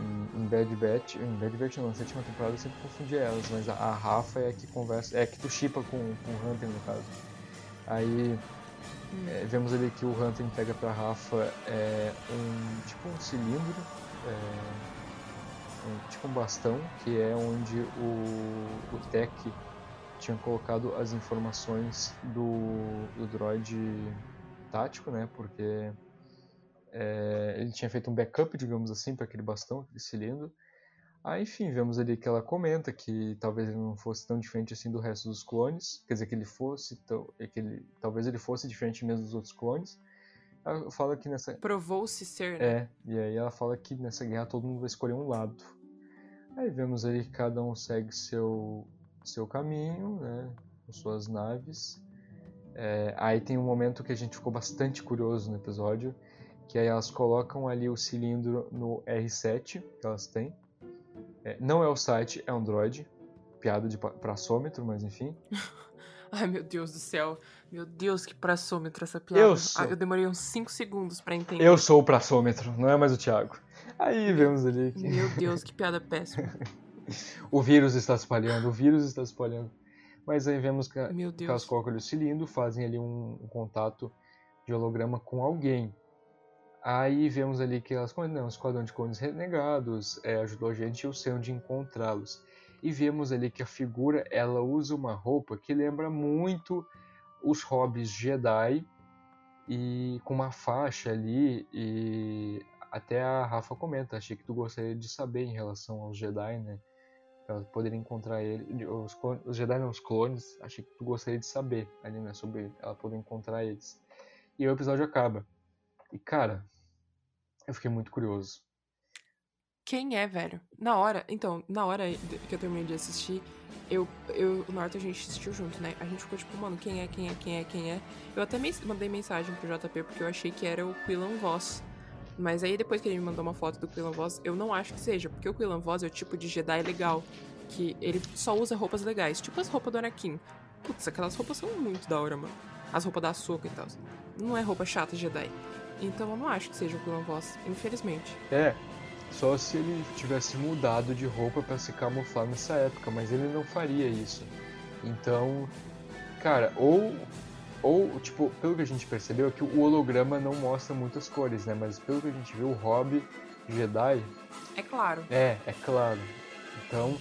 Em, em Bad Batch. Em Bad Batch não, na sétima temporada eu sempre confundi elas, mas a, a Rafa é a que conversa. É a que tu chipa com, com o Hunter no caso. Aí é, vemos ali que o Hunter entrega pra Rafa é, um tipo um cilindro, é, tipo um bastão, que é onde o, o Tech tinha colocado as informações do, do droid tático, né? Porque é, ele tinha feito um backup, digamos assim, para aquele bastão, aquele cilindro. Aí, enfim, vemos ali que ela comenta que talvez ele não fosse tão diferente assim do resto dos clones, quer dizer, que ele fosse tão, é que ele, talvez ele fosse diferente mesmo dos outros clones. Ela fala que nessa Provou-se ser, né? é, e aí ela fala que nessa guerra todo mundo vai escolher um lado. Aí vemos ali que cada um segue seu seu caminho, né, com suas naves. É, aí tem um momento que a gente ficou bastante curioso no episódio, que aí elas colocam ali o cilindro no R7 que elas têm. É, não é o site, é um droid. Piada de pa- praçômetro, mas enfim. Ai, meu Deus do céu. Meu Deus, que praçômetro essa piada. Eu sou. Ah, eu demorei uns 5 segundos pra entender. Eu sou o praçômetro, não é mais o Thiago. Aí vemos ali que Meu Deus, que piada péssima. o vírus está se espalhando, o vírus está se espalhando. Mas aí vemos que, que ali o cilindro, fazem ali um, um contato de holograma com alguém. Aí vemos ali que elas não, o esquadrão de clones renegados é, ajudou a gente e eu sei onde encontrá-los. E vemos ali que a figura ela usa uma roupa que lembra muito os hobbies Jedi e com uma faixa ali e até a Rafa comenta, achei que tu gostaria de saber em relação aos Jedi, né? Pra ela poder encontrar ele, os, os Jedi não, os clones, achei que tu gostaria de saber ali, né, sobre ela poder encontrar eles. E o episódio acaba. E cara, eu fiquei muito curioso. Quem é, velho? Na hora, então, na hora que eu terminei de assistir, eu, eu o Norte a gente assistiu junto, né? A gente ficou tipo, mano, quem é, quem é, quem é, quem é? Eu até me- mandei mensagem pro JP porque eu achei que era o Quillan Voss. Mas aí depois que ele me mandou uma foto do Quillan Voss, eu não acho que seja, porque o Quillan Voss é o tipo de Jedi legal, que ele só usa roupas legais, tipo as roupas do Anakin. Putz, aquelas roupas são muito da hora, mano. As roupas da Ahsoka e tal. Não é roupa chata Jedi. Então eu não acho que seja o Quillan Voss, infelizmente. É, só se ele tivesse mudado de roupa pra se camuflar nessa época, mas ele não faria isso. Então, cara, ou ou tipo, pelo que a gente percebeu é que o holograma não mostra muitas cores, né? Mas pelo que a gente viu, o Hobby Jedi É claro. é, é claro. Então,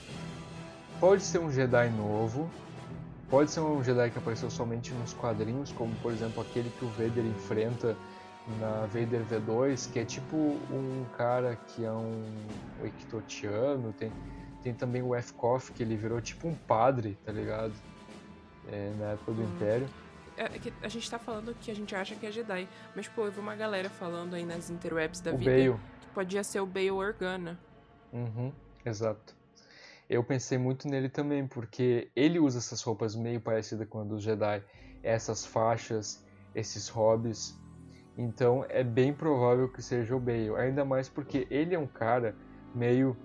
pode ser um Jedi novo, pode ser um Jedi que apareceu somente nos quadrinhos, como por exemplo aquele que o Vader enfrenta na Vader V2, que é tipo um cara que é um Equitotiano, tem, tem também o F. Koff, que ele virou tipo um padre, tá ligado? É, na época do Hum. Império. É que a gente tá falando que a gente acha que é Jedi. Mas, pô, eu vi uma galera falando aí nas interwebs da o vida Bale. que podia ser o Bail Organa. Uhum, exato. Eu pensei muito nele também, porque ele usa essas roupas meio parecidas com a dos Jedi, essas faixas, esses hobbies. Então é bem provável que seja o Bale, ainda mais porque ele é um cara meio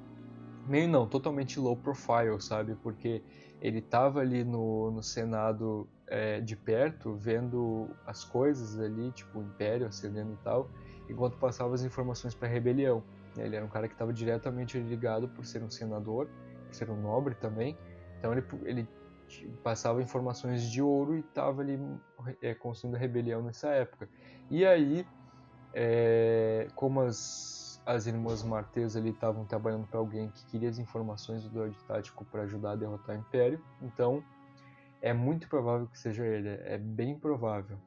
meio não, totalmente low profile, sabe? Porque ele tava ali no, no Senado é, de perto, vendo as coisas ali, tipo o Império acendendo e tal, enquanto passava as informações para a rebelião. Ele era um cara que estava diretamente ligado por ser um senador, por ser um nobre também. Então ele, ele passava informações de ouro e estava ali é, construindo a rebelião nessa época. E aí, é, como as, as irmãs Martês ali estavam trabalhando para alguém que queria as informações do droid tático para ajudar a derrotar o Império, então é muito provável que seja ele. É bem provável.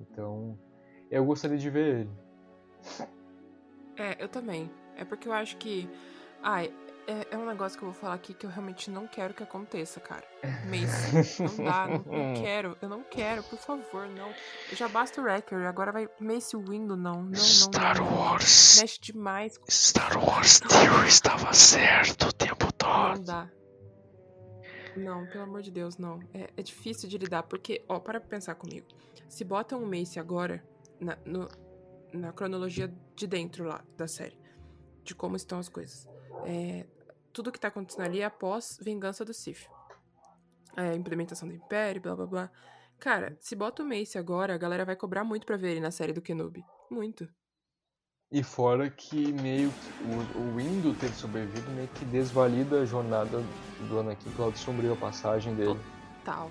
Então eu gostaria de ver ele. É, eu também. É porque eu acho que. Ai, é, é um negócio que eu vou falar aqui que eu realmente não quero que aconteça, cara. Mace. Não dá, não, não quero. Eu não quero, por favor, não. Já basta o Wrecker, agora vai Mace Windu, não. Não, não, Star não, não. Wars. Mexe demais. Star Wars Theory estava certo o tempo Não todo. dá. Não, pelo amor de Deus, não. É, é difícil de lidar, porque, ó, para pensar comigo. Se botam o Mace agora na, no- na cronologia de dentro lá da série, de como estão as coisas. É, tudo que tá acontecendo ali é após Vingança do Sith. É, implementação do Império, blá blá blá. Cara, se bota o Mace agora, a galera vai cobrar muito pra ver ele na série do Kenobi. Muito. E fora que meio que o, o Windu ter sobrevivido meio que desvalida a jornada do Anakin pro lado sombrio, a passagem dele. Tal.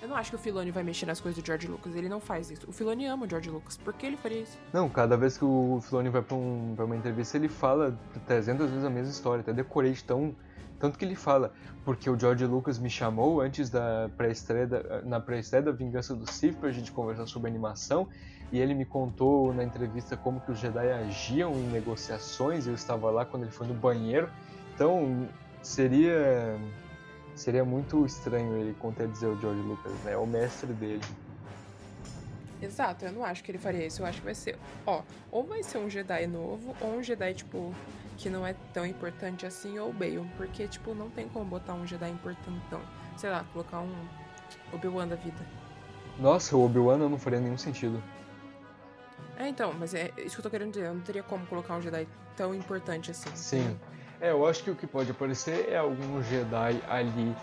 Eu não acho que o Filoni vai mexer nas coisas do George Lucas. Ele não faz isso. O Filoni ama o George Lucas. Por que ele faria isso? Não, cada vez que o Filoni vai pra, um, pra uma entrevista, ele fala 300 vezes a mesma história. Até decorei de tão. Tanto que ele fala, porque o George Lucas me chamou antes da pré-estreia, na pré-estreia da Vingança do Sith pra gente conversar sobre animação, e ele me contou na entrevista como que os Jedi agiam em negociações, eu estava lá quando ele foi no banheiro. Então, seria seria muito estranho ele contradizer o George Lucas, né? É o mestre dele. Exato, eu não acho que ele faria isso. Eu acho que vai ser, ó, ou vai ser um Jedi novo, ou um Jedi, tipo, que não é tão importante assim, ou Bale. Porque, tipo, não tem como botar um Jedi importantão. Sei lá, colocar um Obi-Wan da vida. Nossa, o Obi-Wan não faria nenhum sentido. É, então, mas é isso que eu tô querendo dizer. Eu não teria como colocar um Jedi tão importante assim. Sim. É, eu acho que o que pode aparecer é algum Jedi ali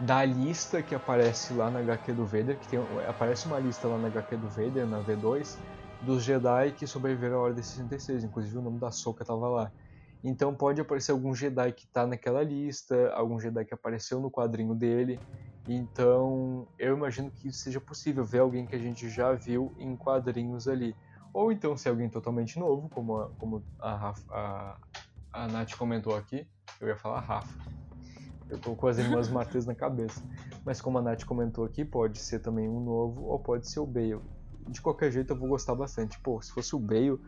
da lista que aparece lá na HQ do Vader, que tem, aparece uma lista lá na HQ do Vader, na V2, dos Jedi que sobreviveram à Ordem 66, inclusive o nome da Soca tava lá. Então pode aparecer algum Jedi que tá naquela lista, algum Jedi que apareceu no quadrinho dele. Então eu imagino que seja possível ver alguém que a gente já viu em quadrinhos ali. Ou então ser alguém totalmente novo, como a, como a, a, a Nath comentou aqui. Eu ia falar Rafa. Eu tô com as irmãs Martins na cabeça. Mas como a Nath comentou aqui, pode ser também um novo ou pode ser o Bale. De qualquer jeito eu vou gostar bastante. Pô, se fosse o Bale,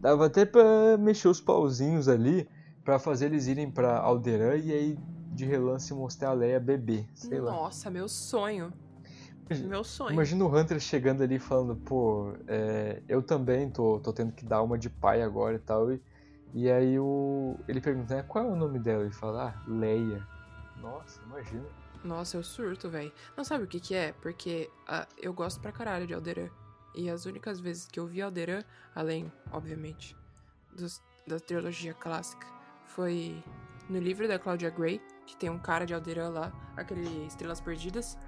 dava até pra mexer os pauzinhos ali pra fazer eles irem pra Alderan e aí de relance mostrar a Leia bebê. Sei lá. Nossa, meu sonho. Meu sonho. Imagina o Hunter chegando ali falando, pô, é, eu também tô, tô tendo que dar uma de pai agora e tal. E, E aí o, ele pergunta, né, qual é o nome dela? Ele fala, ah, Leia. Nossa, imagina. Nossa, eu surto, velho. Não sabe o que que é? Porque ah, eu gosto pra caralho de Alderan. E as únicas vezes que eu vi Alderan, além, obviamente, dos- da trilogia clássica, foi no livro da Claudia Gray, que tem um cara de Alderan lá, aquele Estrelas Perdidas,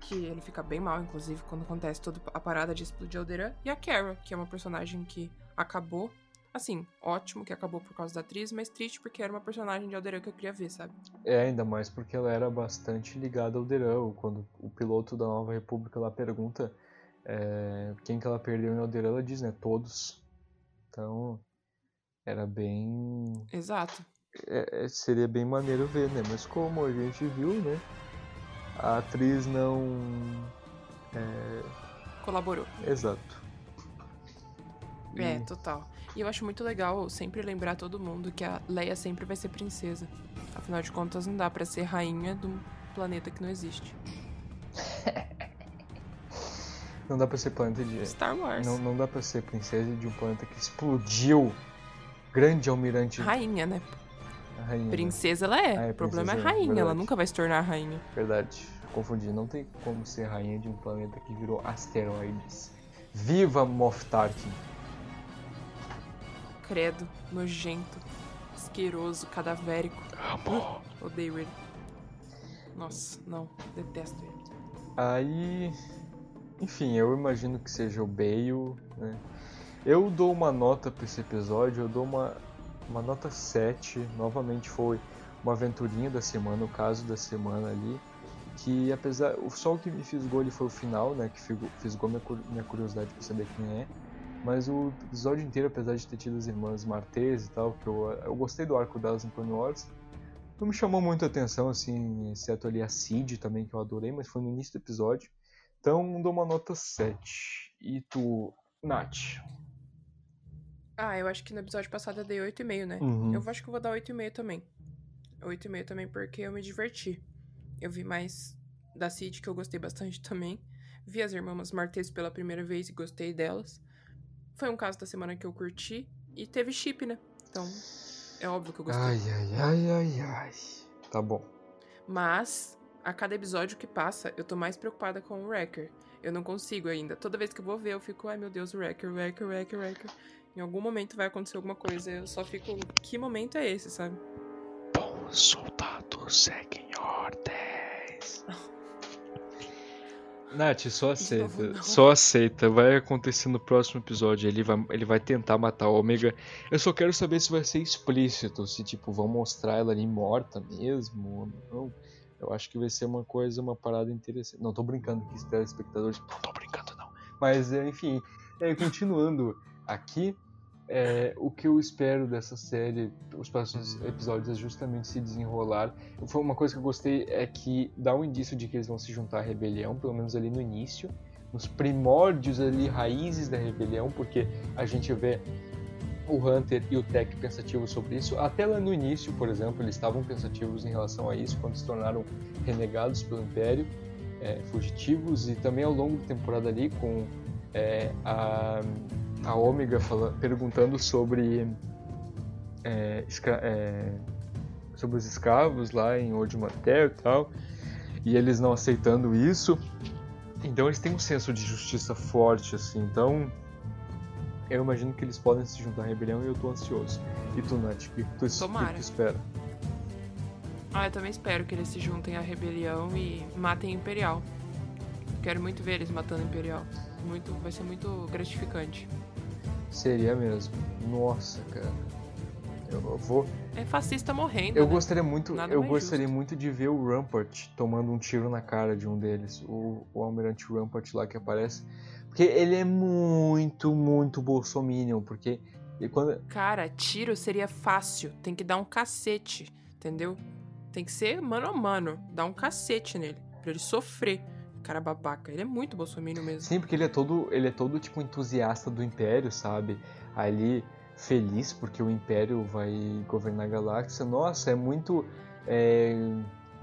que ele fica bem mal, inclusive, quando acontece toda a parada de explodir Alderan. E a Kara, que é uma personagem que acabou, assim, ótimo que acabou por causa da atriz, mas triste porque era uma personagem de Alderan que eu queria ver, sabe? É, ainda mais porque ela era bastante ligada ao Alderan. Quando o piloto da Nova República lá pergunta é, quem que ela perdeu em Alderan, ela diz, né, todos. Então, era bem... Exato. é- é- seria bem maneiro ver, né? Mas como a gente viu, né, a atriz não... É, Colaborou. exato. É, E- total. E eu acho muito legal sempre lembrar todo mundo que a Leia sempre vai ser princesa. Afinal de contas, não dá pra ser rainha de um planeta que não existe. Não dá pra ser planeta de... Star Wars. Não, não dá pra ser princesa de um planeta que explodiu. Grande almirante Rainha, né? rainha. né? Princesa ela é. Ah, é o problema é rainha. Ela verdade. nunca vai se tornar rainha. Verdade, confundi. Não tem como ser rainha de um planeta que virou asteroides. Viva Moff Tarkin! Credo, nojento, asqueroso, cadavérico. Amo. Odeio ele. Nossa, não. Detesto ele. Aí, enfim, eu imagino que seja o Bale, né? Eu dou uma nota pra esse episódio, eu dou uma, uma nota 7. Novamente foi uma aventurinha da semana, o caso da semana ali. Que apesar. o- Só o que me fisgou ali foi o final, né? Que fisgou minha, cu- minha curiosidade pra saber quem é. Mas o episódio inteiro, apesar de ter tido as irmãs Martez e tal, que eu, eu gostei do arco delas em Clone Wars, não me chamou muito a atenção, assim, exceto ali a Cid também, que eu adorei, mas foi no início do episódio. Então, dou uma nota 7. E tu, Nath? Ah, eu acho que no episódio passado eu dei 8,5, né? Uhum. Eu acho que eu vou dar 8,5 também. 8,5 também porque eu me diverti. Eu vi mais da Cid, que eu gostei bastante também. Vi as irmãs Martez pela primeira vez e gostei delas. Foi um caso da semana que eu curti. E teve chip, né? Então, é óbvio que eu gostei. Ai, ai, ai, ai, ai. Tá bom. Mas, a cada episódio que passa, eu tô mais preocupada com o Wrecker. Eu não consigo ainda. Toda vez que eu vou ver, eu fico, ai meu Deus, o Wrecker, Wrecker, Wrecker, Wrecker. Em algum momento vai acontecer alguma coisa. Eu só fico, que momento é esse, sabe? Bons soldados seguem ordens. Nath, só novo, aceita. não. Só aceita. Vai acontecer no próximo episódio. Ele vai, ele vai tentar matar a Ômega. Eu só quero saber se vai ser explícito. Se, tipo, vão mostrar ela ali morta mesmo ou não. Eu acho que vai ser uma coisa, uma parada interessante. Não, tô brincando aqui, telespectadores. Não tô brincando, não. Mas, é, enfim, é, continuando aqui, é, o que eu espero dessa série, os próximos episódios, é justamente se desenrolar. Foi uma coisa que eu gostei é que dá um indício de que eles vão se juntar à rebelião, pelo menos ali no início, nos primórdios ali, raízes da rebelião, porque a gente vê o Hunter e o Tech pensativos sobre isso. Até lá no início, por exemplo, eles estavam pensativos em relação a isso, quando se tornaram renegados pelo Império, é, fugitivos, e também ao longo da temporada ali, com é, a, a Ômega fala- perguntando sobre, é, é, sobre os escravos lá em Old Mater e tal, e eles não aceitando isso. Então eles têm um senso de justiça forte, assim. Então eu imagino que eles podem se juntar à rebelião e eu tô ansioso. E tu, Nath, o que tu, Tomara. tu espera? Ah, eu também espero que eles se juntem à rebelião e matem o Imperial. Quero muito ver eles matando o Imperial. Muito, vai ser muito gratificante. Seria mesmo. Nossa, cara. Eu eu vou. É fascista morrendo. Eu né? gostaria muito. Nada eu gostaria justo. muito de ver o Rampart tomando um tiro na cara de um deles. O, o Almirante Rampart lá que aparece. Porque ele é muito, muito bolsominion. Porque quando, Cara, tiro seria fácil. Tem que dar um cacete, entendeu? Tem que ser mano a mano. Dar um cacete nele. Pra ele sofrer. Cara babaca. Ele é muito bolsominion mesmo. Sim, porque ele é todo, ele é todo tipo entusiasta do Império, sabe? Ali feliz porque o Império vai governar a galáxia. Nossa, é muito é,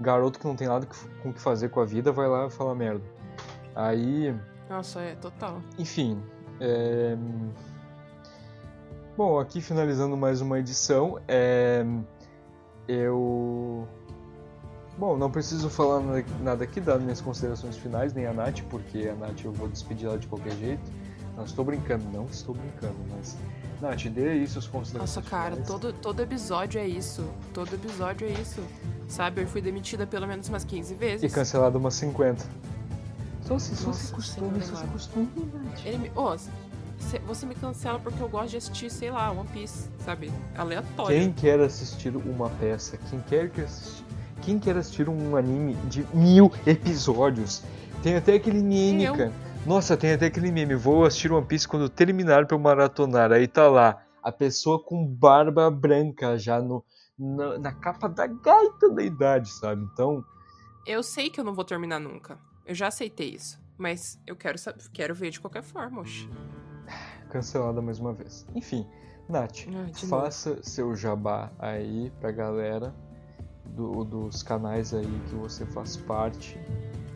garoto que não tem nada que- com o que fazer com a vida, vai lá e fala merda. Aí, Nossa, é total. enfim, é, Bom, aqui finalizando mais uma edição, é... eu. Bom, não preciso falar nada- aqui das minhas considerações finais, nem a Nath, porque a Nath eu vou despedir ela de qualquer jeito. Não estou brincando, não estou brincando, mas. Nath, dê aí suas considerações Nossa, cara, finais. todo, todo episódio é isso. Todo episódio é isso. Sabe, eu fui demitida pelo menos umas 15 E vezes. cancelado umas 50. Só se, só Nossa se costume, só se costume, Nath. Ele me. Cê- você me cancela porque eu gosto de assistir, sei lá, One Piece, sabe? Aleatório. Quem quer assistir uma peça, quem quer que assistir, quem quer assistir um anime de mil episódios, tem até aquele meme, cara. Nossa, tem até aquele meme. Vou assistir One Piece quando terminar pra eu maratonar. Aí tá lá, a pessoa com barba branca já no, na, na capa da gaita da idade, sabe? Então, Eu sei que eu não vou terminar nunca. Eu já aceitei isso. Mas eu quero, quero ver de qualquer forma, oxe. cancelada mais uma vez. Enfim, Nath, Ai, faça seu jabá aí pra galera do- dos canais aí que você faz parte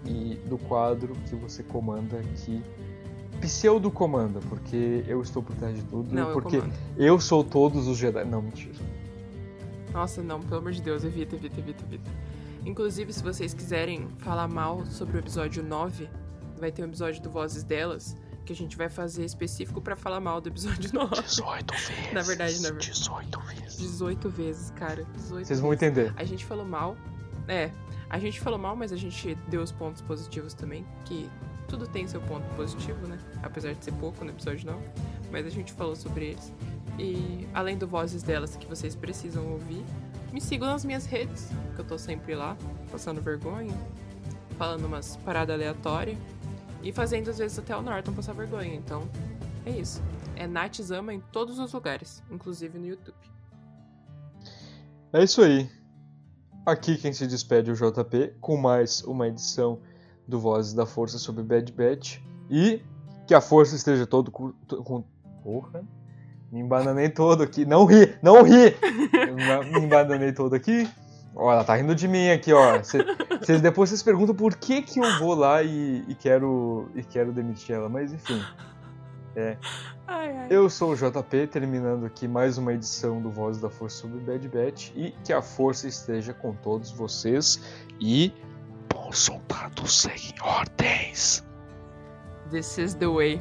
e do quadro que você comanda aqui. Pseudo comanda, porque eu estou por trás de tudo, Não, eu porque comando. eu sou todos os Jedi. Não, mentira. Nossa, não, pelo amor de Deus, evita, evita, evita, evita. Inclusive, se vocês quiserem falar mal sobre o episódio 9, vai ter um episódio do Vozes Delas, que a gente vai fazer específico pra falar mal do episódio 9. 18 vezes. Na verdade, na verdade. 18 vezes. 18 vezes, cara. 18 Vocês vão vezes. entender. A gente falou mal. É, a gente falou mal, mas a gente deu os pontos positivos também, que tudo tem seu ponto positivo, né? Apesar de ser pouco no episódio 9. Mas a gente falou sobre eles. E além do Vozes Delas que vocês precisam ouvir, me sigam nas minhas redes, que eu tô sempre lá, passando vergonha, falando umas paradas aleatórias e fazendo às vezes até o Norton passar vergonha. Então, é isso. É Nath Zama em todos os lugares, inclusive no YouTube. É isso aí. Aqui quem se despede é o JP com mais uma edição do Vozes da Força sobre Bad Batch. E que a força esteja todo com. com porra! Me embananei todo aqui. Não ri! Não ri! Me embananei todo aqui. Ó, ela tá rindo de mim aqui, ó. Cê- Vocês depois vocês perguntam por que, que eu vou lá e, e quero e quero demitir ela, mas enfim. Ai, ai. Eu sou o JP, terminando aqui mais uma edição do Voz da Força sobre Bad Batch e que a força esteja com todos vocês e Bons soldados seguem ordens. This is the way.